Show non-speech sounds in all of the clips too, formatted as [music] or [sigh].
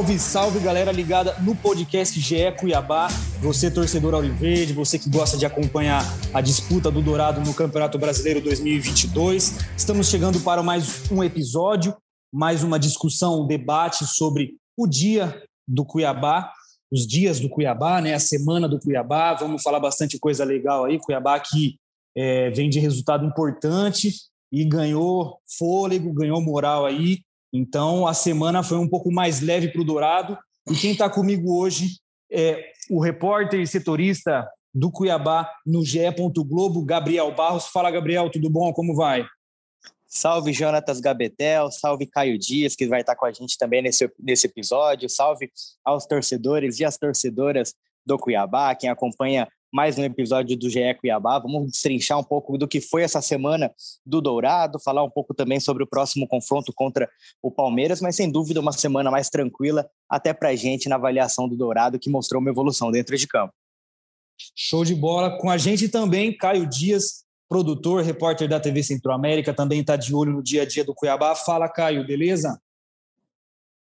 Salve, salve galera ligada no podcast GE Cuiabá. Você, torcedor Auriverde, você que gosta de acompanhar a disputa do Dourado no Campeonato Brasileiro 2022. Estamos chegando para mais um episódio, mais uma discussão, um debate sobre o dia do Cuiabá, os dias do Cuiabá, né? a semana do Cuiabá. Vamos falar bastante coisa legal aí. Cuiabá que é, vem de resultado importante e ganhou fôlego, ganhou moral aí então, a semana foi um pouco mais leve para o Dourado. E quem está comigo hoje é o repórter e setorista do Cuiabá no GE. Globo, Gabriel Barros. Fala, Gabriel, tudo bom? Como vai? Salve Jonatas Gabetel, salve Caio Dias, que vai estar com a gente também nesse, nesse episódio. Salve aos torcedores e às torcedoras do Cuiabá, quem acompanha mais um episódio do GE Cuiabá. Vamos destrinchar um pouco do que foi essa semana do Dourado, falar um pouco também sobre o próximo confronto contra o Palmeiras, mas sem dúvida uma semana mais tranquila até para a gente na avaliação do Dourado, que mostrou uma evolução dentro de campo. Show de bola. Com a gente também, Caio Dias, produtor, repórter da TV Centro-América, também está de olho no dia a dia do Cuiabá. Fala, Caio, beleza?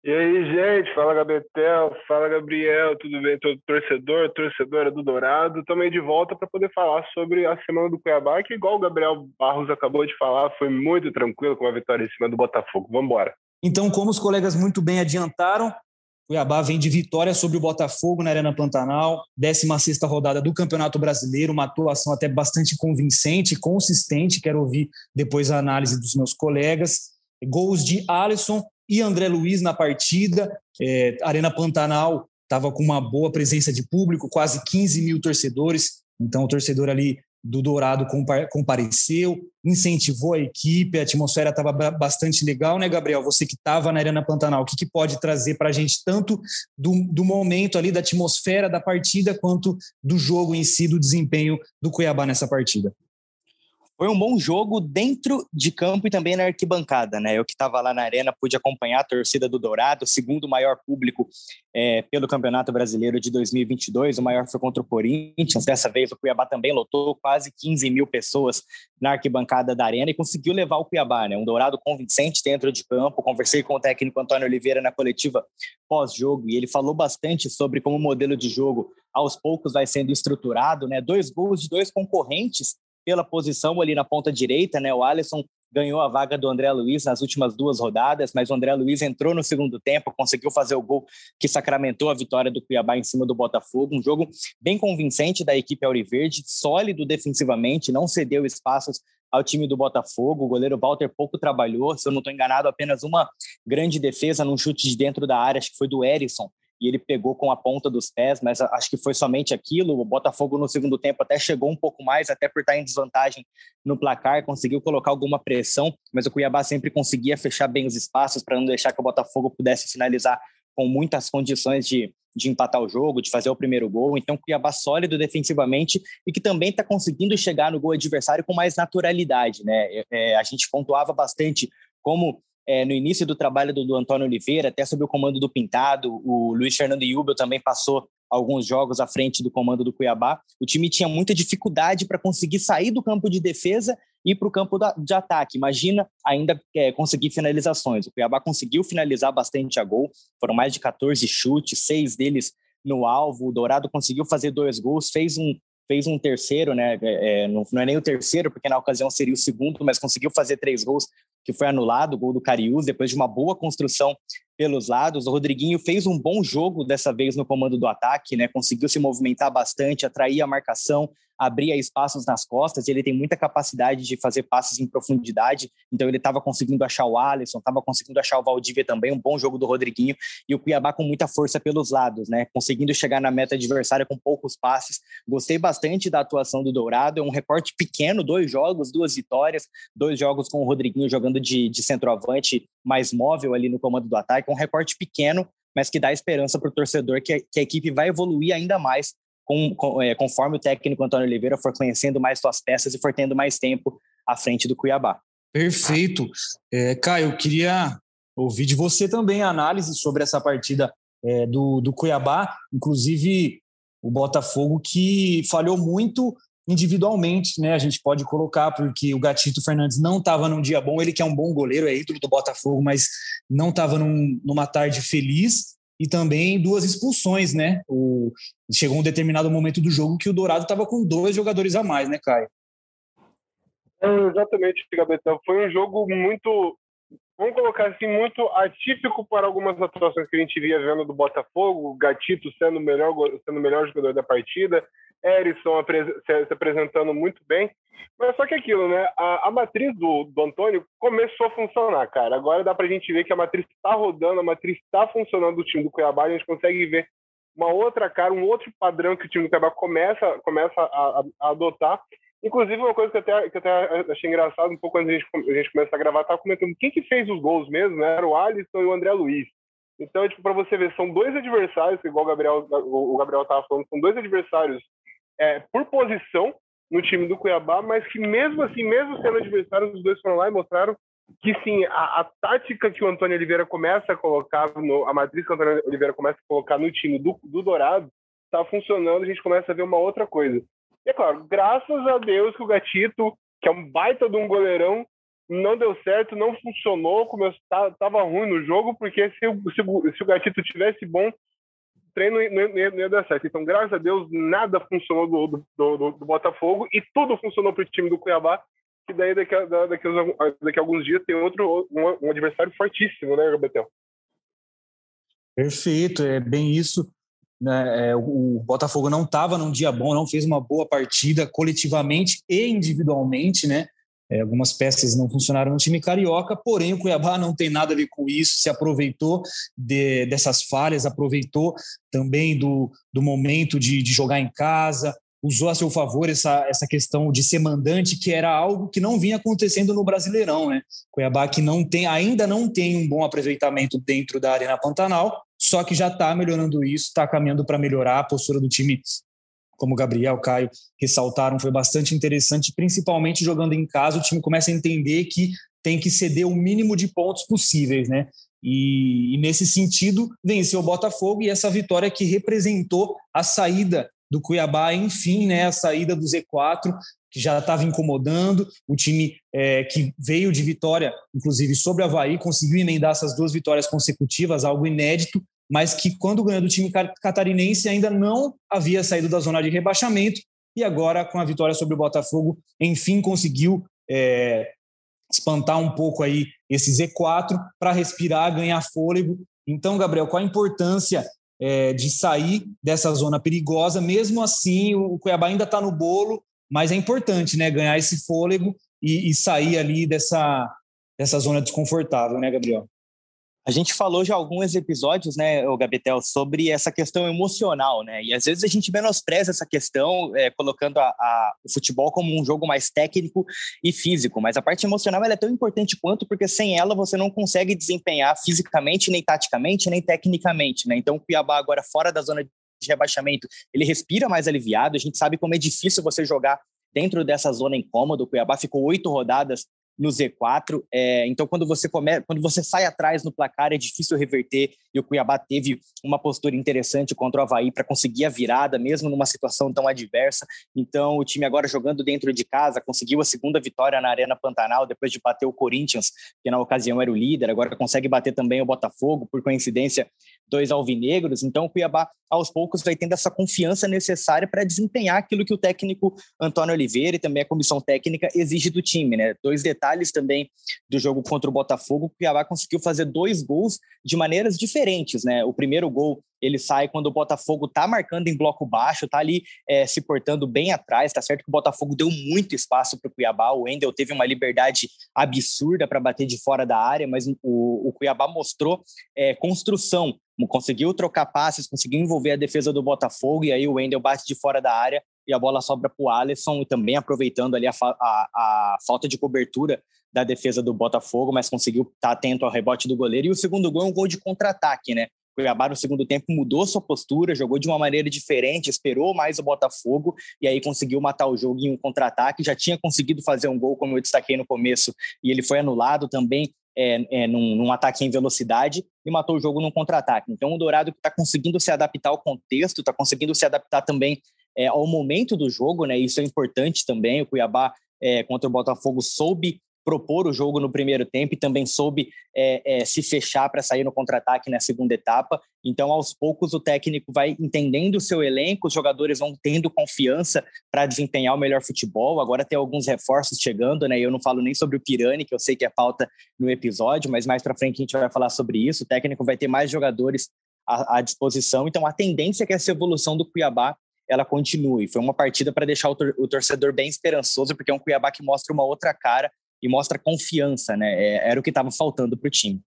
E aí, gente, fala Gabetel, fala Gabriel, tudo bem? Todo torcedor, torcedora do Dourado, também de volta para poder falar sobre a semana do Cuiabá, que igual o Gabriel Barros acabou de falar, foi muito tranquilo com a vitória em cima do Botafogo. Vamos embora. Então, como os colegas muito bem adiantaram, Cuiabá vem de vitória sobre o Botafogo na Arena Pantanal, 16ª rodada do Campeonato Brasileiro, uma atuação até bastante convincente, consistente, quero ouvir depois a análise dos meus colegas. Gols de Alisson e André Luiz na partida. É, Arena Pantanal estava com uma boa presença de público, quase 15 mil torcedores. Então, o torcedor ali do Dourado compareceu, incentivou a equipe, a atmosfera estava bastante legal, né, Gabriel? Você que estava na Arena Pantanal, o que, que pode trazer para a gente tanto do, do momento ali, da atmosfera da partida, quanto do jogo em si, do desempenho do Cuiabá nessa partida? Foi um bom jogo dentro de campo e também na arquibancada, né? Eu que estava lá na arena pude acompanhar a torcida do Dourado, segundo maior público é, pelo Campeonato Brasileiro de 2022. O maior foi contra o Corinthians. Dessa vez o Cuiabá também lotou quase 15 mil pessoas na arquibancada da arena e conseguiu levar o Cuiabá, né? Um Dourado convincente dentro de campo. Conversei com o técnico Antônio Oliveira na coletiva pós-jogo e ele falou bastante sobre como o modelo de jogo aos poucos vai sendo estruturado, né? Dois gols de dois concorrentes pela posição ali na ponta direita, né? O Alisson ganhou a vaga do André Luiz nas últimas duas rodadas, mas o André Luiz entrou no segundo tempo, conseguiu fazer o gol que sacramentou a vitória do Cuiabá em cima do Botafogo. Um jogo bem convincente da equipe Auriverde, sólido defensivamente, não cedeu espaços ao time do Botafogo. O goleiro Walter pouco trabalhou, se eu não estou enganado, apenas uma grande defesa num chute de dentro da área, acho que foi do Erisson, e ele pegou com a ponta dos pés, mas acho que foi somente aquilo. O Botafogo no segundo tempo até chegou um pouco mais, até por estar em desvantagem no placar, conseguiu colocar alguma pressão, mas o Cuiabá sempre conseguia fechar bem os espaços para não deixar que o Botafogo pudesse finalizar com muitas condições de, de empatar o jogo, de fazer o primeiro gol. Então, Cuiabá sólido defensivamente e que também está conseguindo chegar no gol adversário com mais naturalidade. Né? É, é a gente pontuava bastante como é, no início do trabalho do, do, Antônio Oliveira, até sob o comando do Pintado, o Luiz Fernando Yubel também passou alguns jogos à frente do comando do Cuiabá. O time tinha muita dificuldade para conseguir sair do campo de defesa e para o campo da, de ataque. Imagina ainda é, conseguir finalizações. O Cuiabá conseguiu finalizar bastante a gol, foram mais de 14 chutes, seis deles no alvo. O Dourado conseguiu fazer dois gols, fez um, fez um terceiro, né? É, é não, não, é nem o terceiro, porque na ocasião seria o segundo, mas conseguiu fazer três gols que foi anulado, o gol do Cariús, depois de uma boa construção pelos lados. O Rodriguinho fez um bom jogo dessa vez no comando do ataque, né? Conseguiu se movimentar bastante, atrair a marcação, abria espaços nas costas, ele tem muita capacidade de fazer passes em profundidade, então ele estava conseguindo achar o Alisson, estava conseguindo achar o Valdívia também, um bom jogo do Rodriguinho, e o Cuiabá com muita força pelos lados, né, conseguindo chegar na meta adversária com poucos passes, gostei bastante da atuação do Dourado, é um recorte pequeno, dois jogos, duas vitórias, dois jogos com o Rodriguinho jogando de, de centroavante mais móvel ali no comando do ataque, um recorte pequeno, mas que dá esperança para o torcedor que, que a equipe vai evoluir ainda mais com, com, é, conforme o técnico Antônio Oliveira for conhecendo mais suas peças e for tendo mais tempo à frente do Cuiabá. Perfeito. É, Caio, eu queria ouvir de você também a análise sobre essa partida é, do, do Cuiabá, inclusive o Botafogo que falhou muito individualmente, né? A gente pode colocar, porque o Gatito Fernandes não estava num dia bom, ele que é um bom goleiro, é ídolo do Botafogo, mas não estava num, numa tarde feliz e também duas expulsões, né? O, chegou um determinado momento do jogo que o Dourado estava com dois jogadores a mais, né, Caio? É, exatamente, Gabetel. Foi um jogo muito, vamos colocar assim, muito atípico para algumas atuações que a gente via vendo do Botafogo, Gatito sendo o melhor, sendo melhor jogador da partida, Erisson se apresentando muito bem. Mas só que aquilo, né? A, a matriz do, do Antônio começou a funcionar, cara. Agora dá pra gente ver que a matriz está rodando, a matriz está funcionando do time do Cuiabá. A gente consegue ver uma outra cara, um outro padrão que o time do Cuiabá começa, começa a, a adotar. Inclusive, uma coisa que eu até, que até achei engraçado, um pouco antes a gente, a gente começar a gravar, tava comentando quem que fez os gols mesmo, né? Era o Alisson e o André Luiz. Então, tipo, para você ver, são dois adversários, igual o Gabriel, o Gabriel tava falando, são dois adversários é, por posição no time do Cuiabá, mas que mesmo assim, mesmo sendo adversários, os dois foram lá e mostraram que sim, a, a tática que o Antônio Oliveira começa a colocar, no, a matriz que o Antônio Oliveira começa a colocar no time do, do Dourado, está funcionando, a gente começa a ver uma outra coisa. E é claro, graças a Deus que o Gatito, que é um baita de um goleirão, não deu certo, não funcionou, como estava ruim no jogo, porque se o, se, o, se o Gatito tivesse bom, treino não ia, não ia dar certo. Então, graças a Deus, nada funcionou do, do, do, do Botafogo e tudo funcionou para o time do Cuiabá. E daí, daqui a, daqui, a, daqui a alguns dias, tem outro um, um adversário fortíssimo, né, Betel? Perfeito, é bem isso. Né? É, o Botafogo não estava num dia bom, não fez uma boa partida coletivamente e individualmente, né? É, algumas peças não funcionaram no time carioca, porém o Cuiabá não tem nada a ver com isso, se aproveitou de, dessas falhas, aproveitou também do, do momento de, de jogar em casa, usou a seu favor essa, essa questão de ser mandante, que era algo que não vinha acontecendo no Brasileirão, né? Cuiabá que não tem, ainda não tem um bom aproveitamento dentro da Arena Pantanal, só que já está melhorando isso, está caminhando para melhorar a postura do time como Gabriel, Caio ressaltaram, foi bastante interessante, principalmente jogando em casa, o time começa a entender que tem que ceder o mínimo de pontos possíveis, né? E, e nesse sentido, venceu o Botafogo e essa vitória que representou a saída do Cuiabá, enfim, né, a saída do Z4, que já estava incomodando, o time é, que veio de vitória, inclusive sobre o Havaí, conseguiu emendar essas duas vitórias consecutivas, algo inédito, mas que quando ganhou do time catarinense ainda não havia saído da zona de rebaixamento e agora com a vitória sobre o Botafogo, enfim conseguiu é, espantar um pouco aí esse Z4 para respirar, ganhar fôlego. Então, Gabriel, qual a importância é, de sair dessa zona perigosa? Mesmo assim, o Cuiabá ainda está no bolo, mas é importante, né, ganhar esse fôlego e, e sair ali dessa dessa zona desconfortável, né, Gabriel? A gente falou já alguns episódios, né, o Gabetel, sobre essa questão emocional, né? E às vezes a gente menospreza essa questão, é, colocando a, a, o futebol como um jogo mais técnico e físico. Mas a parte emocional é tão importante quanto, porque sem ela você não consegue desempenhar fisicamente, nem taticamente, nem tecnicamente, né? Então o Cuiabá agora fora da zona de rebaixamento, ele respira mais aliviado. A gente sabe como é difícil você jogar dentro dessa zona incômoda. O Cuiabá ficou oito rodadas no Z4. É, então, quando você come, quando você sai atrás no placar, é difícil reverter. E o Cuiabá teve uma postura interessante contra o Havaí para conseguir a virada, mesmo numa situação tão adversa. Então, o time agora jogando dentro de casa, conseguiu a segunda vitória na Arena Pantanal, depois de bater o Corinthians, que na ocasião era o líder, agora consegue bater também o Botafogo. Por coincidência, dois alvinegros. Então, o Cuiabá, aos poucos, vai tendo essa confiança necessária para desempenhar aquilo que o técnico Antônio Oliveira e também a comissão técnica exige do time. Né? Dois detalhes também do jogo contra o Botafogo: o Cuiabá conseguiu fazer dois gols de maneiras diferentes. Né? O primeiro gol ele sai quando o Botafogo está marcando em bloco baixo, está ali é, se portando bem atrás. Tá certo que o Botafogo deu muito espaço para o Cuiabá. O Wendel teve uma liberdade absurda para bater de fora da área, mas o, o Cuiabá mostrou é, construção conseguiu trocar passes, conseguiu envolver a defesa do Botafogo, e aí o Wendel bate de fora da área e a bola sobra para o Alisson, e também aproveitando ali a, a, a, falta de cobertura da defesa do Botafogo, mas conseguiu estar tá atento ao rebote do goleiro. E o segundo gol é um gol de contra-ataque, né? Cuiabá no segundo tempo mudou sua postura, jogou de uma maneira diferente, esperou mais o Botafogo e aí conseguiu matar o jogo em um contra-ataque. Já tinha conseguido fazer um gol, como eu destaquei no começo, e ele foi anulado também é, é, num, num, ataque em velocidade e matou o jogo num contra-ataque. Então, o Dourado está conseguindo se adaptar ao contexto, está conseguindo se adaptar também é, ao momento do jogo, né? Isso é importante também. O Cuiabá é, contra o Botafogo soube propor o jogo no primeiro tempo e também soube é, é, se fechar para sair no contra-ataque na segunda etapa. Então, aos poucos, o técnico vai entendendo o seu elenco, os jogadores vão tendo confiança para desempenhar o melhor futebol. Agora tem alguns reforços chegando, né? Eu não falo nem sobre o Pirani, que eu sei que é pauta no episódio, mas mais para frente a gente vai falar sobre isso. O técnico vai ter mais jogadores à, à disposição. Então, a tendência é que essa evolução do Cuiabá ela continue. Foi uma partida para deixar o, torcedor bem esperançoso, porque é um Cuiabá que mostra uma outra cara e mostra confiança, né? É, era o que estava faltando para o time.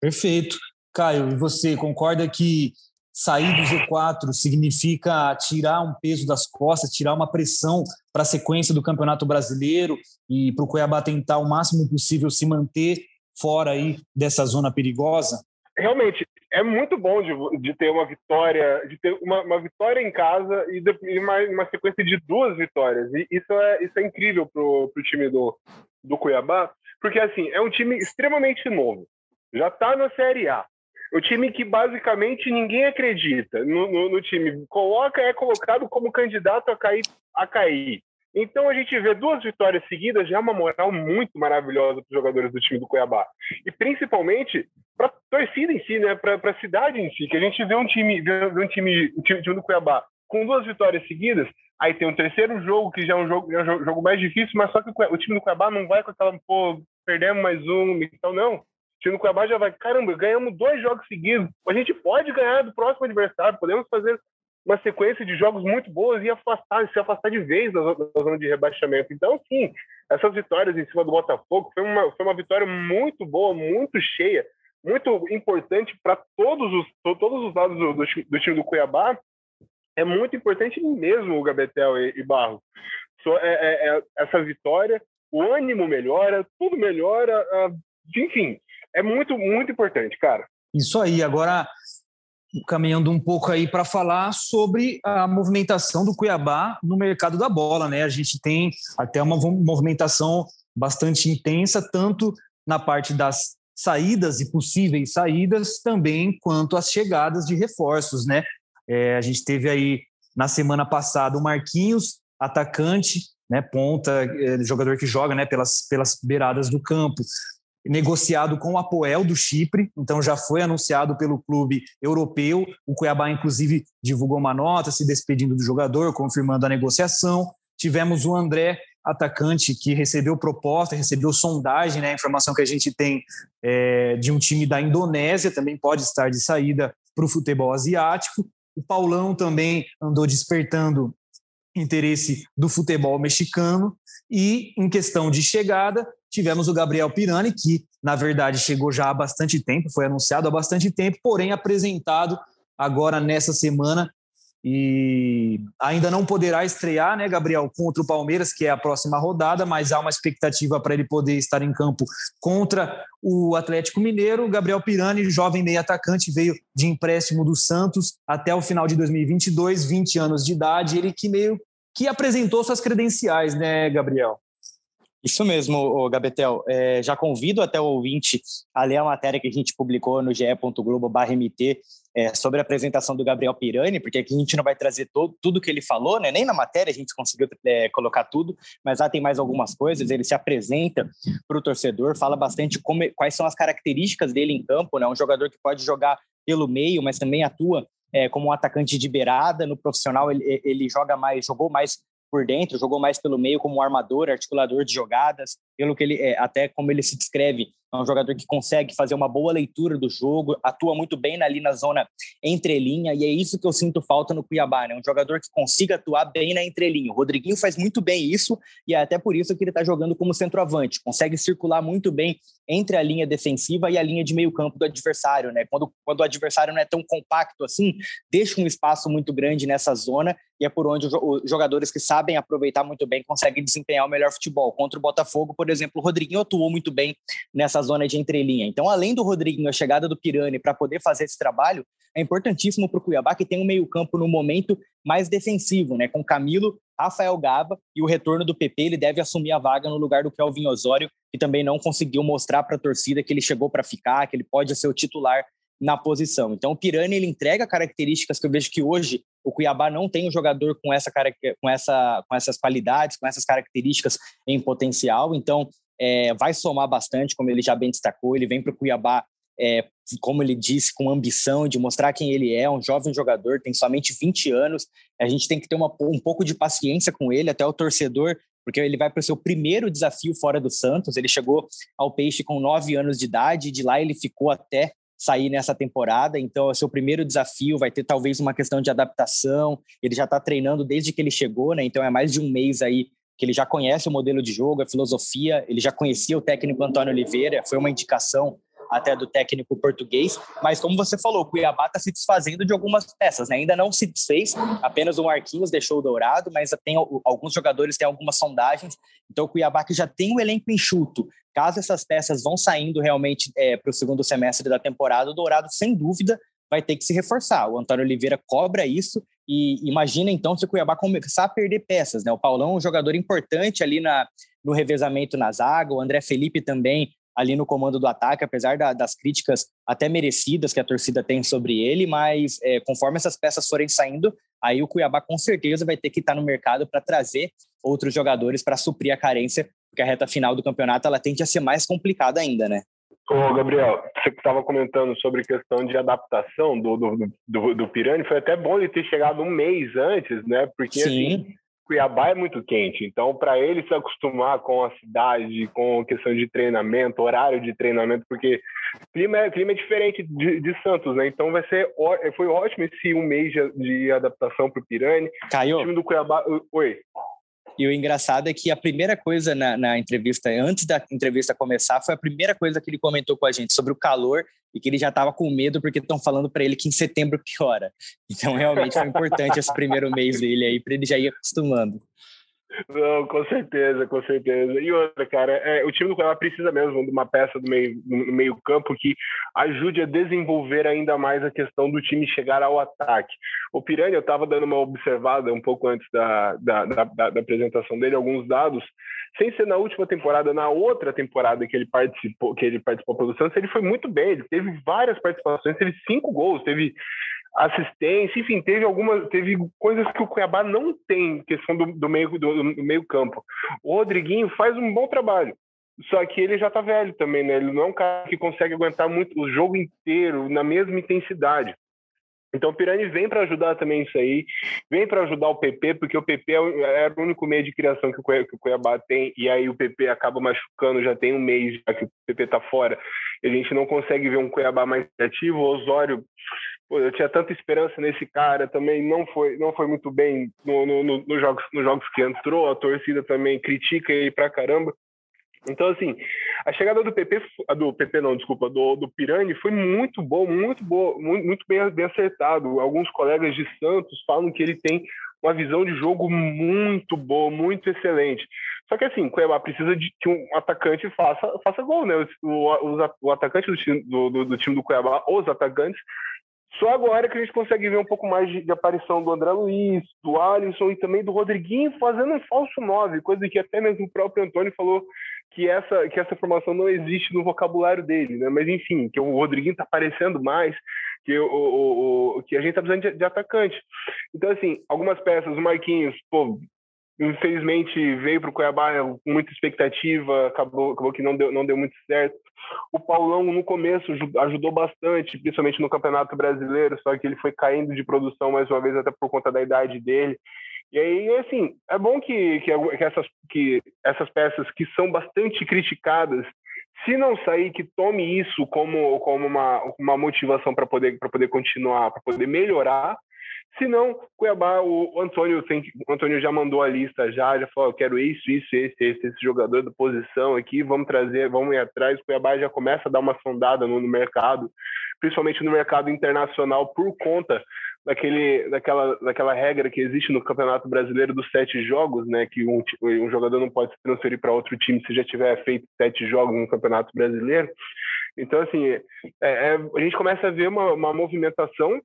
Perfeito. Caio, e você concorda que sair do Z4 significa tirar um peso das costas, tirar uma pressão para a sequência do Campeonato Brasileiro e para o Cuiabá tentar o máximo possível se manter fora aí dessa zona perigosa? Realmente, é muito bom de, de ter uma vitória, de ter uma, uma vitória em casa e, de, e uma, uma, sequência de duas vitórias. E isso é, isso é incrível para o time do, do Cuiabá, porque assim, é um time extremamente novo. Já está na Série A. O time que basicamente ninguém acredita no, no, no, time. Coloca, é colocado como candidato a cair, a cair. Então a gente vê duas vitórias seguidas, já é uma moral muito maravilhosa para os jogadores do time do Cuiabá. E principalmente para a torcida em si, né? para a cidade em si, que a gente vê um time, vê um time, um time, time do Cuiabá com duas vitórias seguidas, aí tem um terceiro jogo, que já é um jogo, é um jogo mais difícil, mas só que o time do Cuiabá não vai com aquela, pô, perdemos mais um, então não. O time do Cuiabá já vai, caramba, ganhamos dois jogos seguidos, a gente pode ganhar do próximo adversário, podemos fazer uma sequência de jogos muito boas e afastar, se afastar de vez da, zona de rebaixamento. Então, sim, essas vitórias em cima do Botafogo foi uma, foi uma vitória muito boa, muito cheia, muito importante para todos os, todos os lados do, do, do time do Cuiabá, é muito importante mesmo o Gabetel e, e Barro. So, é, é, é, essa vitória, o ânimo melhora, tudo melhora, enfim, é muito, muito importante, cara. Isso aí. Agora, caminhando um pouco aí para falar sobre a movimentação do Cuiabá no mercado da bola, né? A gente tem até uma movimentação bastante intensa, tanto na parte das saídas e possíveis saídas, também quanto as chegadas de reforços, né? É, a gente teve aí na semana passada o Marquinhos, atacante, né, ponta, é, jogador que joga né, pelas, pelas beiradas do campo, negociado com o Apoel do Chipre, então já foi anunciado pelo clube europeu. O Cuiabá, inclusive, divulgou uma nota se despedindo do jogador, confirmando a negociação. Tivemos o André, atacante, que recebeu proposta, recebeu sondagem, né? Informação que a gente tem é, de um time da Indonésia, também pode estar de saída para o futebol asiático. O Paulão também andou despertando interesse do futebol mexicano. E em questão de chegada, tivemos o Gabriel Pirani, que na verdade chegou já há bastante tempo, foi anunciado há bastante tempo, porém apresentado agora nessa semana e ainda não poderá estrear, né, Gabriel, contra o Palmeiras, que é a próxima rodada, mas há uma expectativa para ele poder estar em campo contra o Atlético Mineiro. Gabriel Pirani, jovem meio atacante, veio de empréstimo do Santos até o final de 2022, 20 anos de idade, ele que meio que apresentou suas credenciais, né, Gabriel? Isso mesmo, Gabetel. É, já convido até o ouvinte a ler a matéria que a gente publicou no ge.globo.mt é, sobre a apresentação do Gabriel Pirani, porque aqui a gente não vai trazer todo, tudo que ele falou, né? nem na matéria a gente conseguiu é, colocar tudo, mas lá tem mais algumas coisas. Ele se apresenta para o torcedor, fala bastante como, quais são as características dele em campo, né? um jogador que pode jogar pelo meio, mas também atua é, como um atacante de beirada. No profissional, ele, ele joga mais, jogou mais por dentro, jogou mais pelo meio como armador, articulador de jogadas, pelo que ele é, até como ele se descreve, é um jogador que consegue fazer uma boa leitura do jogo, atua muito bem ali na zona entrelinha, e é isso que eu sinto falta no Cuiabá, né? Um jogador que consiga atuar bem na entrelinha. O Rodriguinho faz muito bem isso, e é até por isso que ele está jogando como centroavante, consegue circular muito bem entre a linha defensiva e a linha de meio campo do adversário, né? Quando, quando o adversário não é tão compacto assim, deixa um espaço muito grande nessa zona, e é por onde os jogadores que sabem aproveitar muito bem conseguem desempenhar o melhor futebol. Contra o Botafogo, por exemplo, o Rodriguinho atuou muito bem nessa zona de entrelinha. Então, além do Rodriguinho, a chegada do Pirani para poder fazer esse trabalho, é importantíssimo para o Cuiabá que tem um meio-campo no momento mais defensivo, né? Com Camilo, Rafael Gaba e o retorno do PP, ele deve assumir a vaga no lugar do Kelvin Osório, que também não conseguiu mostrar para a torcida que ele chegou para ficar, que ele pode ser o titular na posição. Então, o Pirani ele entrega características que eu vejo que hoje o Cuiabá não tem um jogador com essa com essa com essas qualidades, com essas características em potencial. Então, é, vai somar bastante, como ele já bem destacou. Ele vem para o Cuiabá, é, como ele disse, com ambição de mostrar quem ele é, um jovem jogador, tem somente 20 anos. A gente tem que ter uma, um pouco de paciência com ele, até o torcedor, porque ele vai para o seu primeiro desafio fora do Santos. Ele chegou ao Peixe com 9 anos de idade, de lá ele ficou até sair nessa temporada. Então, é o seu primeiro desafio vai ter talvez uma questão de adaptação. Ele já está treinando desde que ele chegou, né? Então, é mais de um mês aí que ele já conhece o modelo de jogo, a filosofia, ele já conhecia o técnico Antônio Oliveira, foi uma indicação até do técnico português, mas como você falou, o Cuiabá está se desfazendo de algumas peças, né? ainda não se desfez, apenas o Marquinhos deixou o Dourado, mas tem alguns jogadores têm algumas sondagens, então o Cuiabá que já tem um elenco enxuto, caso essas peças vão saindo realmente é, para o segundo semestre da temporada, o Dourado, sem dúvida, vai ter que se reforçar. O Antônio Oliveira cobra isso e imagina então se o Cuiabá começar a perder peças, né? O Paulão é um jogador importante ali na, no revezamento na zaga, o André Felipe também ali no comando do ataque, apesar da, das críticas até merecidas que a torcida tem sobre ele, mas é, conforme essas peças forem saindo, aí o Cuiabá com certeza vai ter que estar no mercado para trazer outros jogadores para suprir a carência, porque a reta final do campeonato ela tende a ser mais complicada ainda, né? Ô, Gabriel, você que estava comentando sobre questão de adaptação do, do, do, do Pirani, foi até bom ele ter chegado um mês antes, né? Porque Sim. assim, Cuiabá é muito quente, então para ele se acostumar com a cidade, com questão de treinamento, horário de treinamento, porque clima é, clima é diferente de, de Santos, né? Então vai ser foi ótimo esse um mês de, de adaptação para o Pirani. Caiu. O time do Cuiabá, oi. E o engraçado é que a primeira coisa na, na, entrevista, antes da entrevista começar, foi a primeira coisa que ele comentou com a gente sobre o calor e que ele já estava com medo porque estão falando para ele que em setembro piora. Então, realmente foi importante esse primeiro mês dele aí, para ele já ir acostumando. Não, com certeza, com certeza. E outra, cara, é, o time do Cuiabá precisa mesmo de uma peça do meio, meio campo que ajude a desenvolver ainda mais a questão do time chegar ao ataque. O Piranha, eu estava dando uma observada um pouco antes da, da, da, da, apresentação dele, alguns dados, sem ser na última temporada, na outra temporada que ele participou, que ele participou pelo Santos, ele foi muito bem, ele teve várias participações, teve cinco gols, teve assistência, enfim, teve algumas, teve coisas que o Cuiabá não tem, questão do, do meio do, do, meio campo. O Rodriguinho faz um bom trabalho, só que ele já tá velho também, né? Ele não é um cara que consegue aguentar muito o jogo inteiro na mesma intensidade. Então o Pirani vem para ajudar também isso aí, vem para ajudar o PP, porque o PP é, é o único meio de criação que o Cuiabá tem, e aí o PP acaba machucando, já tem um mês já que o PP tá fora, e a gente não consegue ver um Cuiabá mais criativo. O Osório Pô, eu tinha tanta esperança nesse cara, também não foi, não foi muito bem no, no, no, nos, jogos, nos jogos que entrou, a torcida também critica ele pra caramba. Então, assim, a chegada do PP, do PP não, desculpa, do, do Pirani foi muito boa, muito boa, muito, muito bem, bem acertado. Alguns colegas de Santos falam que ele tem uma visão de jogo muito boa, muito excelente. Só que assim, Cuiabá precisa de que um atacante faça, faça gol, né? O, o, o atacante do, do, do, time do Cuiabá, os atacantes, só agora que a gente consegue ver um pouco mais de, de, aparição do André Luiz, do Alisson e também do Rodriguinho fazendo um falso 9, coisa que até mesmo o próprio Antônio falou que essa, que essa formação não existe no vocabulário dele, né? Mas enfim, que o Rodriguinho está aparecendo mais, que, o, o, o, que a gente está precisando de, de, atacante. Então, assim, algumas peças, o Marquinhos, pô, infelizmente veio para o Cuiabá com muita expectativa, acabou, acabou que não deu, não deu muito certo. O Paulão, no começo, ajudou bastante, principalmente no Campeonato Brasileiro, só que ele foi caindo de produção mais uma vez, até por conta da idade dele. E aí, assim, é bom que, que, que, essas, que essas peças que são bastante criticadas, se não sair, que tome isso como, como uma, uma motivação para poder, poder continuar, para poder melhorar. Se não, Cuiabá, o Antônio, tem, o Antônio já mandou a lista, já, já falou: eu quero isso, isso, esse, esse, esse jogador da posição aqui, vamos trazer, vamos ir atrás. Cuiabá já começa a dar uma sondada no, no mercado, principalmente no mercado internacional, por conta daquele, daquela, daquela regra que existe no Campeonato Brasileiro dos sete jogos, né? Que um, um jogador não pode se transferir para outro time se já tiver feito sete jogos no Campeonato Brasileiro. Então, assim, é, é, a gente começa a ver uma, uma movimentação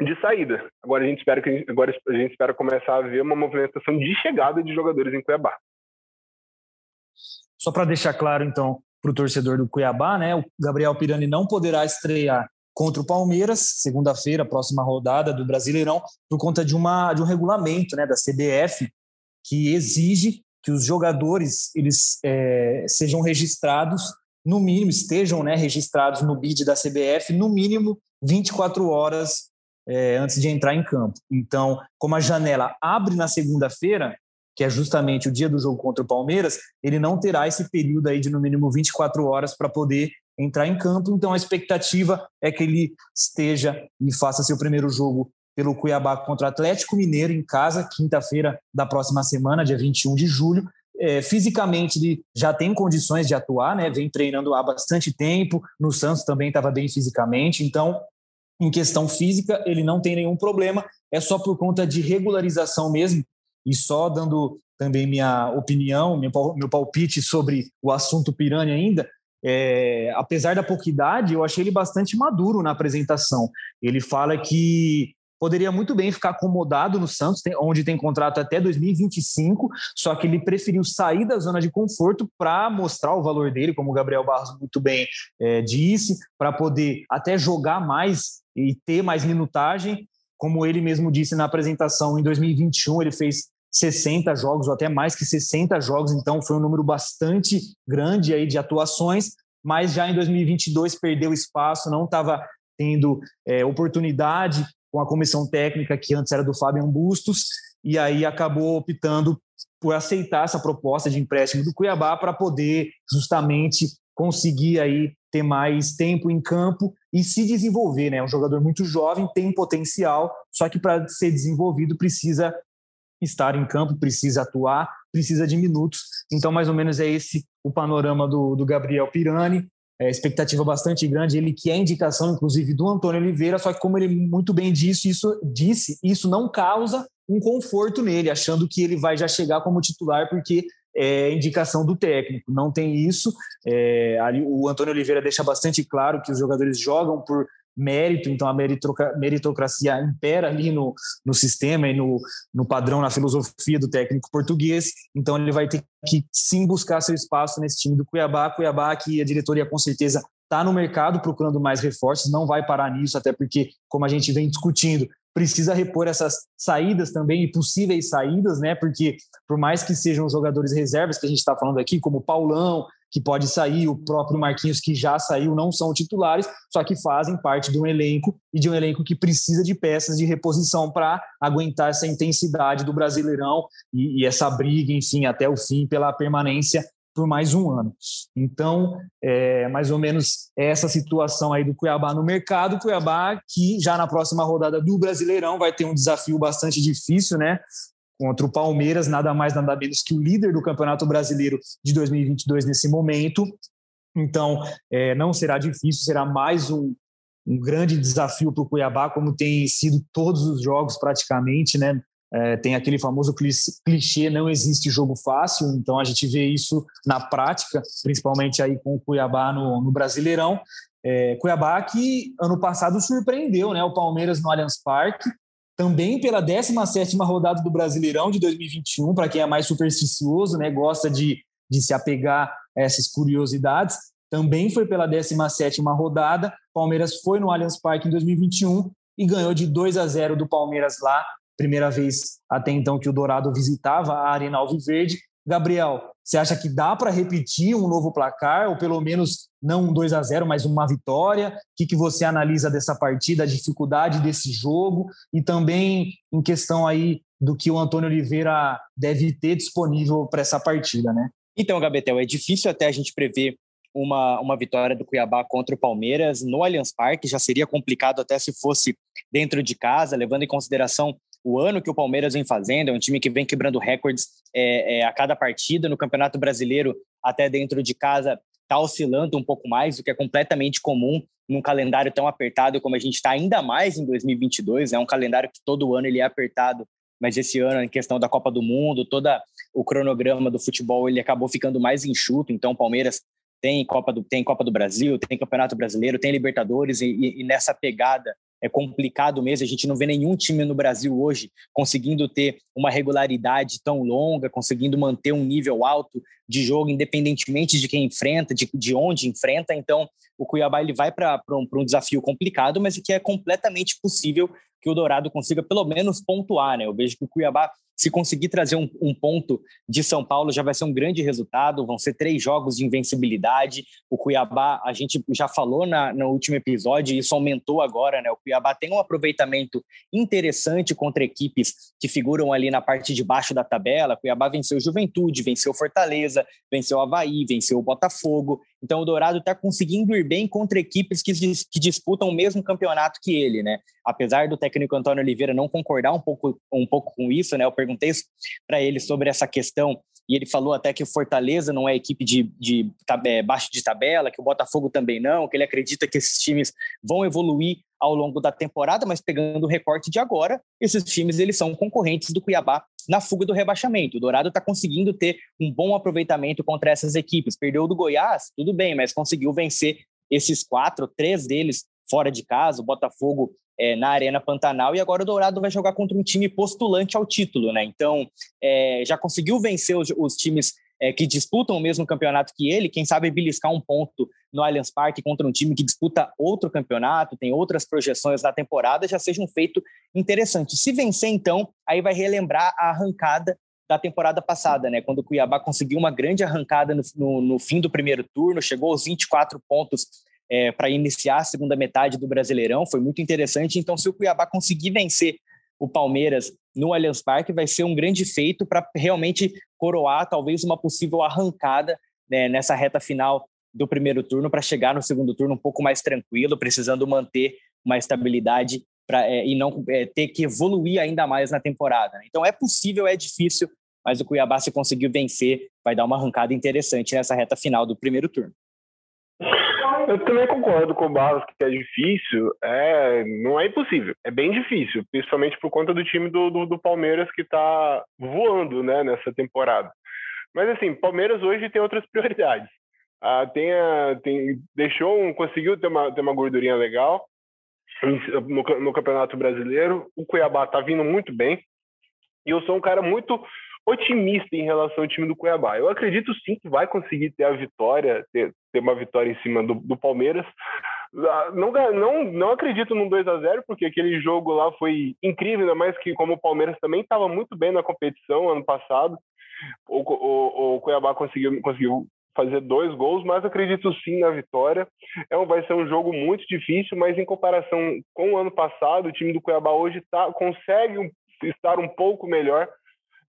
de saída. Agora a gente espera que agora a gente espera começar a ver uma movimentação de chegada de jogadores em Cuiabá. Só para deixar claro, então, para o torcedor do Cuiabá, né? O Gabriel Pirani não poderá estrear contra o Palmeiras, segunda-feira, próxima rodada do Brasileirão, por conta de, uma, de um regulamento né, da CBF que exige que os jogadores eles é, sejam registrados no mínimo, estejam né, registrados no BID da CBF no mínimo 24 horas é, antes de entrar em campo. Então, como a janela abre na segunda-feira, que é justamente o dia do jogo contra o Palmeiras, ele não terá esse período aí de no mínimo 24 horas para poder entrar em campo. Então a expectativa é que ele esteja e faça seu primeiro jogo pelo Cuiabá contra o Atlético Mineiro em casa, quinta-feira da próxima semana, dia 21 de julho. É, fisicamente ele já tem condições de atuar, né? Vem treinando há bastante tempo. No Santos também estava bem fisicamente. Então, em questão física, ele não tem nenhum problema. É só por conta de regularização mesmo. E só dando também minha opinião, meu palpite sobre o assunto Piranha ainda, é, apesar da pouca idade, eu achei ele bastante maduro na apresentação. Ele fala que poderia muito bem ficar acomodado no Santos, onde tem contrato até 2025, só que ele preferiu sair da zona de conforto para mostrar o valor dele, como o Gabriel Barros muito bem é, disse, para poder até jogar mais e ter mais minutagem. Como ele mesmo disse na apresentação, em 2021 ele fez 60 jogos ou até mais que 60 jogos, então foi um número bastante grande aí de atuações, mas já em 2022 perdeu espaço, não estava tendo é, oportunidade com a comissão técnica que antes era do Fábio Bustos, e aí acabou optando por aceitar essa proposta de empréstimo do Cuiabá para poder justamente conseguir aí ter mais tempo em campo e se desenvolver, né? É um jogador muito jovem, tem potencial, só que para ser desenvolvido precisa estar em campo, precisa atuar, precisa de minutos. Então, mais ou menos é esse o panorama do, do Gabriel Pirani. É, expectativa bastante grande, ele que é indicação, inclusive, do Antônio Oliveira, só que como ele muito bem disse, isso, disse, isso não causa um conforto nele, achando que ele vai já chegar como titular, porque é indicação do técnico. Não tem isso. É, ali, o Antônio Oliveira deixa bastante claro que os jogadores jogam por mérito, então a meritocracia impera ali no, no sistema e no, no padrão, na filosofia do técnico português, então ele vai ter que sim buscar seu espaço nesse time do Cuiabá, Cuiabá que a diretoria com certeza está no mercado procurando mais reforços, não vai parar nisso, até porque, como a gente vem discutindo, precisa repor essas saídas também e possíveis saídas, né? Porque por mais que sejam jogadores reservas que a gente está falando aqui, como Paulão, que pode sair, o próprio Marquinhos que já saiu, não são titulares, só que fazem parte de um elenco e de um elenco que precisa de peças de reposição para aguentar essa intensidade do Brasileirão e, e essa briga, enfim, até o fim pela permanência por mais um ano. Então, é mais ou menos essa situação aí do Cuiabá no mercado. Cuiabá que já na próxima rodada do Brasileirão vai ter um desafio bastante difícil, né? Contra o Palmeiras, nada mais, nada menos que o líder do Campeonato Brasileiro de 2022 nesse momento. Então, é, não será difícil, será mais um, um grande desafio para o Cuiabá, como tem sido todos os jogos praticamente, né? É, tem aquele famoso clichê, não existe jogo fácil, então a gente vê isso na prática, principalmente aí com o Cuiabá no, no Brasileirão. É, Cuiabá que ano passado surpreendeu né, o Palmeiras no Allianz Parque, também pela 17ª rodada do Brasileirão de 2021, para quem é mais supersticioso, né, gosta de, de se apegar a essas curiosidades, também foi pela 17ª rodada, Palmeiras foi no Allianz Parque em 2021 e ganhou de 2 a 0 do Palmeiras lá primeira vez até então que o Dourado visitava a Arena Alviverde. Gabriel, você acha que dá para repetir um novo placar, ou pelo menos não um 2 a 0 mas uma vitória? O que, que você analisa dessa partida, a dificuldade desse jogo e também em questão aí do que o Antônio Oliveira deve ter disponível para essa partida, né? Então, Gabetel, é difícil até a gente prever uma, uma vitória do Cuiabá contra o Palmeiras no Allianz Parque. Já seria complicado até se fosse dentro de casa, levando em consideração o ano que o Palmeiras vem fazendo. É um time que vem quebrando recordes é, é, a cada partida. No Campeonato Brasileiro, até dentro de casa, está oscilando um pouco mais, o que é completamente comum num calendário tão apertado como a gente está, ainda mais em 2022. É um calendário que todo ano ele é apertado, mas esse ano, em questão da Copa do Mundo, todo o cronograma do futebol ele acabou ficando mais enxuto. Então, o Palmeiras tem Copa do, tem Copa do Brasil, tem Campeonato Brasileiro, tem Libertadores, e, e, nessa pegada é complicado mesmo. A gente não vê nenhum time no Brasil hoje conseguindo ter uma regularidade tão longa, conseguindo manter um nível alto de jogo, independentemente de quem enfrenta, de, de onde enfrenta. Então, o Cuiabá ele vai para um, um desafio complicado, mas que é completamente possível que o Dourado consiga pelo menos pontuar. Né? Eu vejo que o Cuiabá se conseguir trazer um, um, ponto de São Paulo, já vai ser um grande resultado. Vão ser três jogos de invencibilidade. O Cuiabá, a gente já falou na, no último episódio, isso aumentou agora, né? O Cuiabá tem um aproveitamento interessante contra equipes que figuram ali na parte de baixo da tabela. O Cuiabá venceu Juventude, venceu Fortaleza, venceu Havaí, venceu o Botafogo. Então o Dourado está conseguindo ir bem contra equipes que, que disputam o mesmo campeonato que ele, né? Apesar do técnico Antônio Oliveira não concordar um pouco, um pouco com isso, né? Eu perguntei para ele sobre essa questão e ele falou até que o Fortaleza não é equipe de, de, de é, baixo de tabela, que o Botafogo também não, que ele acredita que esses times vão evoluir ao longo da temporada, mas pegando o recorte de agora, esses times eles são concorrentes do Cuiabá na fuga do rebaixamento. O Dourado está conseguindo ter um bom aproveitamento contra essas equipes. Perdeu do Goiás, tudo bem, mas conseguiu vencer esses quatro, três deles fora de casa, o Botafogo é, na Arena Pantanal, e agora o Dourado vai jogar contra um time postulante ao título, né? Então, é, já conseguiu vencer os, os times é, que disputam o mesmo campeonato que ele, quem sabe beliscar um ponto no Allianz Parque contra um time que disputa outro campeonato, tem outras projeções na temporada, já seja um feito interessante. Se vencer, então, aí vai relembrar a arrancada da temporada passada, né? Quando o Cuiabá conseguiu uma grande arrancada no, no, no fim do primeiro turno, chegou aos 24 pontos é, para iniciar a segunda metade do Brasileirão, foi muito interessante. Então, se o Cuiabá conseguir vencer o Palmeiras no Allianz Parque, vai ser um grande feito para realmente coroar talvez uma possível arrancada né, nessa reta final do primeiro turno para chegar no segundo turno um pouco mais tranquilo, precisando manter uma estabilidade pra, é, e não é, ter que evoluir ainda mais na temporada. Né? Então é possível, é difícil, mas o Cuiabá, se conseguir vencer, vai dar uma arrancada interessante nessa reta final do primeiro turno. Eu também concordo com o Barros que é difícil. É, não é impossível, é bem difícil, principalmente por conta do time do, do, do Palmeiras que está voando né, nessa temporada. Mas assim, Palmeiras hoje tem outras [laughs] prioridades. Ah, tem, a, tem, deixou um, conseguiu ter uma, ter uma gordurinha legal no, no Campeonato Brasileiro. O Cuiabá está vindo muito bem. E eu sou um cara muito otimista em relação ao time do Cuiabá. Eu acredito sim que vai conseguir ter a vitória, ter, ter uma vitória em cima do, do Palmeiras. Ah, não, não, não acredito num 2 a 0 porque aquele jogo lá foi incrível, ainda mais que como o Palmeiras também estava muito bem na competição ano passado, o, o, o Cuiabá conseguiu, conseguiu fazer dois gols, mas acredito sim na vitória. É um, vai ser um jogo muito difícil, mas em comparação com o ano passado, o time do Cuiabá hoje tá, consegue estar um pouco melhor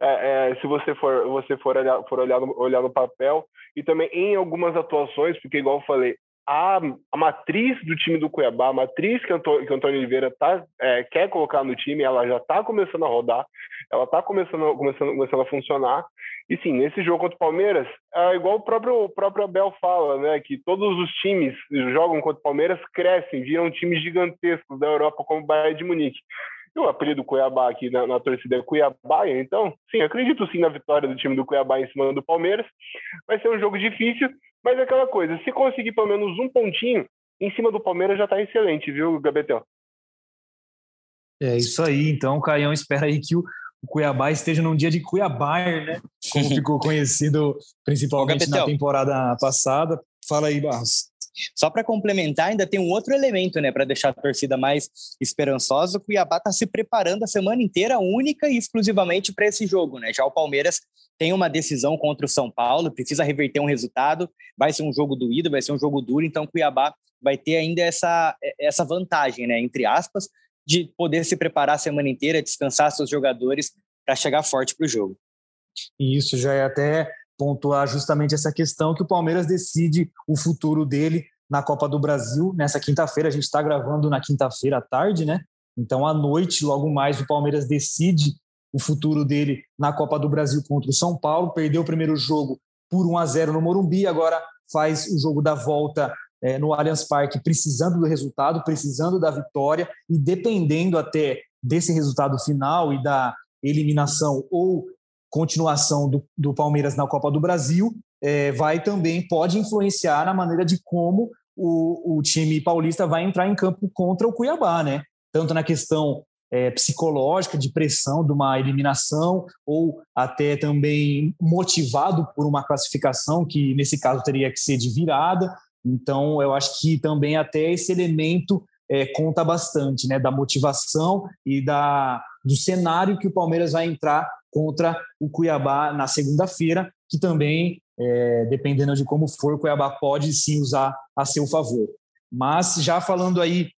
é, é, se você for, você for, olhar, for olhar, no, olhar no papel, e também em algumas atuações, porque, igual eu falei, a, a matriz do time do Cuiabá, a matriz que o Antônio, que Antônio Oliveira tá, é, quer colocar no time, ela já está começando a rodar, ela está começando, começando, começando a funcionar. E sim, nesse jogo contra o Palmeiras, é igual o próprio, o próprio Abel fala, né, que todos os times que jogam contra o Palmeiras crescem, viram times gigantescos da Europa, como o Bayern de Munique. E o apelido Cuiabá aqui na, na torcida é Cuiabá, então, sim, acredito sim na vitória do time do Cuiabá em cima do Palmeiras. Vai ser um jogo difícil, mas é aquela coisa, se conseguir pelo menos um pontinho, em cima do Palmeiras já está excelente, viu, Gabetel? É isso aí, então o Caião espera aí que o, o Cuiabá esteja num dia de Cuiabá, né? Como [laughs] ficou conhecido principalmente na temporada passada. Fala aí, Barros. Só para complementar, ainda tem um outro elemento, né, para deixar a torcida mais esperançosa. O Cuiabá está se preparando a semana inteira, única e exclusivamente para esse jogo, né? Já o Palmeiras tem uma decisão contra o São Paulo, precisa reverter um resultado, vai ser um jogo doído, vai ser um jogo duro, então o Cuiabá vai ter ainda essa, essa vantagem, né, entre aspas, de poder se preparar a semana inteira, descansar seus jogadores para chegar forte para o jogo. E isso já é até pontuar justamente essa questão que o Palmeiras decide o futuro dele na Copa do Brasil nessa quinta-feira. A gente está gravando na quinta-feira à tarde, né? Então, à noite, logo mais, o Palmeiras decide o futuro dele na Copa do Brasil contra o São Paulo. Perdeu o primeiro jogo por 1 a 0 no Morumbi, agora faz o jogo da volta é, no Allianz Parque, precisando do resultado, precisando da vitória e dependendo até desse resultado final e da eliminação ou continuação do, do Palmeiras na Copa do Brasil, é, vai também, pode influenciar na maneira de como o, o time paulista vai entrar em campo contra o Cuiabá, né? Tanto na questão é, psicológica, de pressão de uma eliminação, ou até também motivado por uma classificação, que nesse caso teria que ser de virada. Então, eu acho que também até esse elemento é, conta bastante, né? Da motivação e da, do cenário que o Palmeiras vai entrar contra o Cuiabá na segunda-feira, que também, é, dependendo de como for, o Cuiabá pode sim usar a seu favor. Mas já falando aí,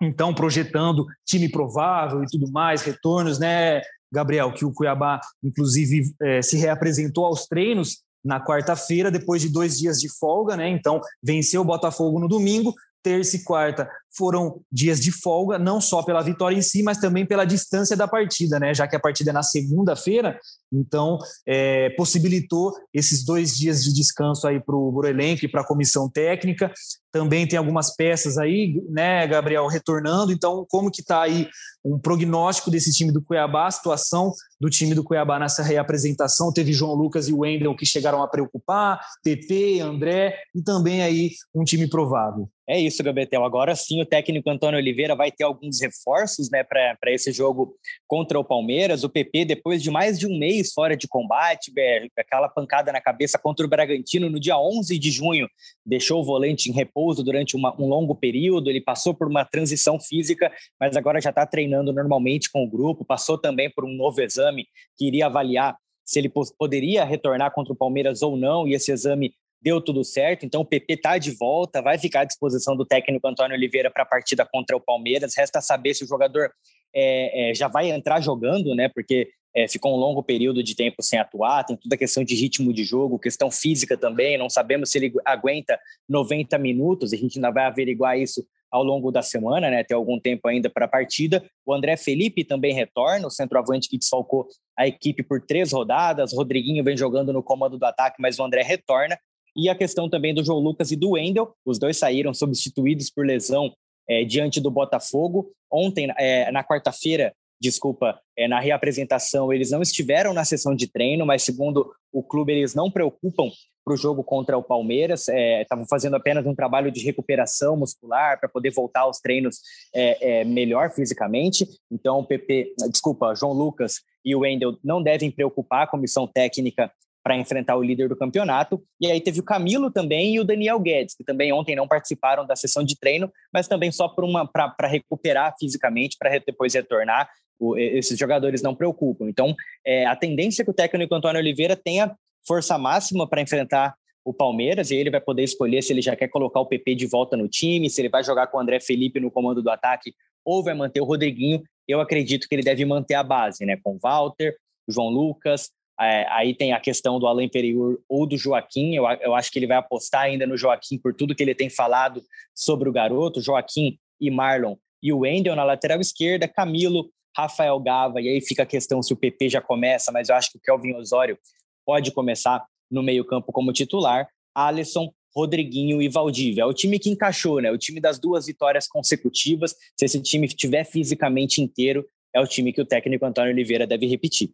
então, projetando time provável e tudo mais, retornos, né, Gabriel, que o Cuiabá, inclusive, é, se reapresentou aos treinos na quarta-feira, depois de dois dias de folga, né? Então, venceu o Botafogo no domingo, terça e quarta foram dias de folga, não só pela vitória em si, mas também pela distância da partida, né? Já que a partida é na segunda-feira, então é, possibilitou esses dois dias de descanso aí para o elenco e para a comissão técnica. Também tem algumas peças aí, né, Gabriel, retornando. Então, como que está aí um prognóstico desse time do Cuiabá, a situação do time do Cuiabá nessa reapresentação? Teve João Lucas e Wendel que chegaram a preocupar, PP, André e também aí um time provável. É isso, Gabetel. Agora sim o técnico Antônio Oliveira vai ter alguns reforços né, para esse jogo contra o Palmeiras. O PP, depois de mais de um mês fora de combate, aquela pancada na cabeça contra o Bragantino no dia 11 de junho, deixou o volante em repouso durante uma, um longo período. Ele passou por uma transição física, mas agora já está treinando normalmente com o grupo. Passou também por um novo exame que iria avaliar se ele poderia retornar contra o Palmeiras ou não, e esse exame deu tudo certo, então o PP está de volta, vai ficar à disposição do técnico Antônio Oliveira para a partida contra o Palmeiras. Resta saber se o jogador é, é, já vai entrar jogando, né? Porque é, ficou um longo período de tempo sem atuar, tem toda a questão de ritmo de jogo, questão física também, não sabemos se ele aguenta 90 minutos, a gente ainda vai averiguar isso ao longo da semana, né? Tem algum tempo ainda para a partida. O André Felipe também retorna, o centroavante que desfalcou a equipe por três rodadas. Rodriguinho vem jogando no comando do ataque, mas o André retorna. E a questão também do João Lucas e do Wendel, os dois saíram substituídos por lesão é, diante do Botafogo. Ontem, é, na quarta-feira, desculpa, é, na reapresentação, eles não estiveram na sessão de treino, mas segundo o clube, eles não preocupam para o jogo contra o Palmeiras, estavam é, fazendo apenas um trabalho de recuperação muscular para poder voltar aos treinos é, é, melhor fisicamente. Então, o PP, desculpa, João Lucas e o Wendel não devem preocupar a comissão técnica para enfrentar o líder do campeonato. E aí teve o Camilo também e o Daniel Guedes, que também ontem não participaram da sessão de treino, mas também só para recuperar fisicamente, para depois retornar. O, esses jogadores não preocupam. Então, é, a tendência é que o técnico Antônio Oliveira tenha força máxima para enfrentar o Palmeiras, e ele vai poder escolher se ele já quer colocar o PP de volta no time, se ele vai jogar com o André Felipe no comando do ataque ou vai manter o Rodriguinho. Eu acredito que ele deve manter a base, né? Com Walter, João Lucas, é, aí tem a questão do Alain Periur ou do Joaquim. Eu, eu acho que ele vai apostar ainda no Joaquim por tudo que ele tem falado sobre o garoto. Joaquim e Marlon e o Wendel na lateral esquerda, Camilo, Rafael Gava. E aí fica a questão se o PP já começa, mas eu acho que o Kelvin Osório pode começar no meio-campo como titular. Alisson, Rodriguinho e Valdívia. É o time que encaixou, né? O time das duas vitórias consecutivas. Se esse time estiver fisicamente inteiro, é o time que o técnico Antônio Oliveira deve repetir.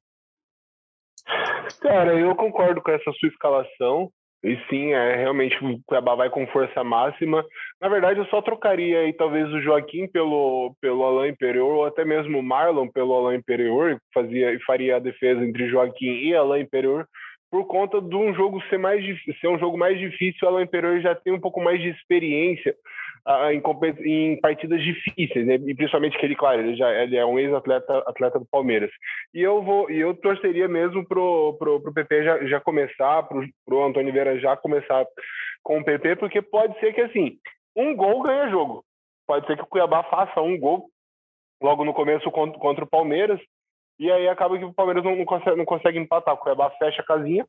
Cara, eu concordo com essa sua escalação. E sim, é realmente o Cuiabá vai com força máxima. Na verdade, eu só trocaria aí talvez o Joaquim pelo, pelo Alain Imperior, ou até mesmo o Marlon pelo Alain Imperior, fazia, faria a defesa entre Joaquim e Alain Imperior, por conta de um jogo ser mais ser um jogo mais difícil, o Alan Imperial já tem um pouco mais de experiência em, em, partidas difíceis, né? E principalmente que ele, claro, ele já ele é um ex-atleta atleta do Palmeiras. E eu vou e eu torceria mesmo pro pro, pro PP já, já começar, pro, pro Antônio Vera já começar com o PP, porque pode ser que assim, um gol ganha jogo. Pode ser que o Cuiabá faça um gol logo no começo contra, contra o Palmeiras, e aí acaba que o Palmeiras não, não, consegue, não consegue empatar. O Cuiabá fecha a casinha,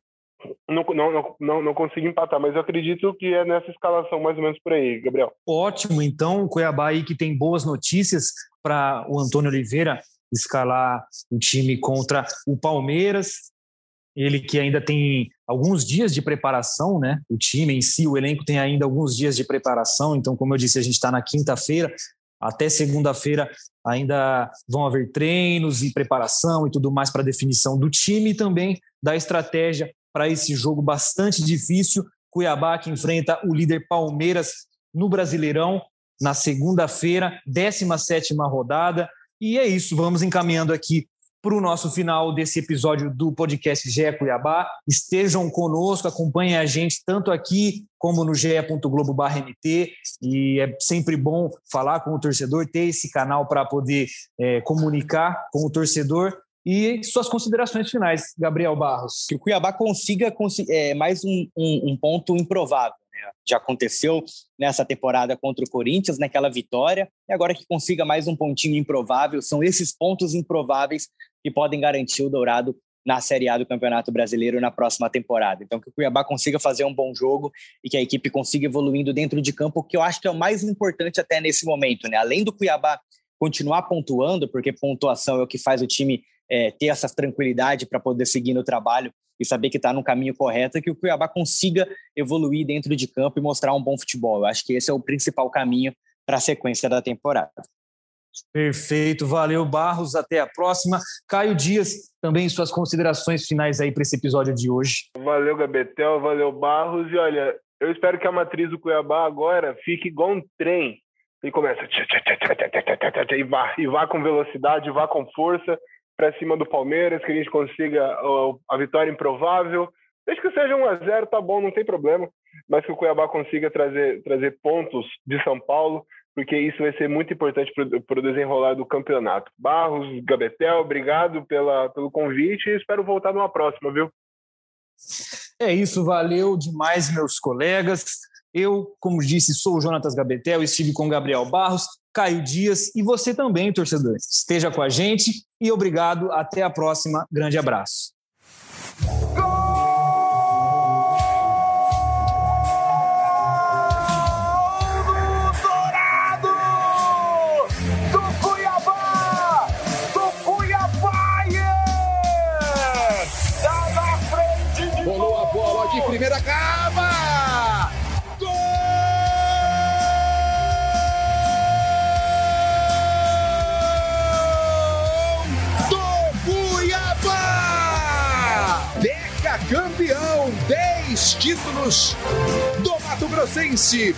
não, não, não, não consigo empatar, mas eu acredito que é nessa escalação mais ou menos por aí, Gabriel. Ótimo, então Cuiabá aí que tem boas notícias para o Antônio Oliveira escalar o time contra o Palmeiras. Ele que ainda tem alguns dias de preparação, né? O time em si, o elenco tem ainda alguns dias de preparação. Então, como eu disse, a gente está na quinta-feira. Até segunda-feira ainda vão haver treinos e preparação e tudo mais para definição do time e também da estratégia para esse jogo bastante difícil. Cuiabá que enfrenta o líder Palmeiras no Brasileirão na segunda-feira, 17 rodada. E é isso, vamos encaminhando aqui para o nosso final desse episódio do podcast GE Cuiabá. Estejam conosco, acompanhem a gente tanto aqui como no ge.globo.mt e é sempre bom falar com o torcedor, ter esse canal para poder é, comunicar com o torcedor. E suas considerações finais, Gabriel Barros. Que o Cuiabá consiga é, mais um, um, um ponto improvável já aconteceu nessa temporada contra o Corinthians, naquela vitória, e agora que consiga mais um pontinho improvável, são esses pontos improváveis que podem garantir o Dourado na Série A do Campeonato Brasileiro na próxima temporada. Então, que o Cuiabá consiga fazer um bom jogo e que a equipe consiga evoluindo dentro de campo, que eu acho que é o mais importante até nesse momento, né? Além do Cuiabá continuar pontuando, porque pontuação é o que faz o time é, ter essa tranquilidade para poder seguir no trabalho e saber que está no caminho correto, que o Cuiabá consiga evoluir dentro de campo e mostrar um bom futebol. Eu acho que esse é o principal caminho para a sequência da temporada. Perfeito, valeu Barros, até a próxima. Caio Dias, também suas considerações finais aí para esse episódio de hoje. Valeu Gabetel, valeu Barros e olha, eu espero que a matriz do Cuiabá agora fique igual um trem e começa e vá, e vá com velocidade, vá com força para cima do Palmeiras, que a gente consiga a vitória improvável. Desde que seja 1 a 0 tá bom, não tem problema, mas que o Cuiabá consiga trazer, trazer pontos de São Paulo, porque isso vai ser muito importante para o desenrolar do campeonato. Barros, Gabetel, obrigado pela, pelo convite e espero voltar numa próxima, viu? É isso, valeu demais, meus colegas. Eu, como disse, sou o Jonatas Gabetel, estive com Gabriel Barros, Caio Dias e você também, torcedor. Esteja com a gente e obrigado. Até a próxima. Grande abraço. Títulos do Mato Grossense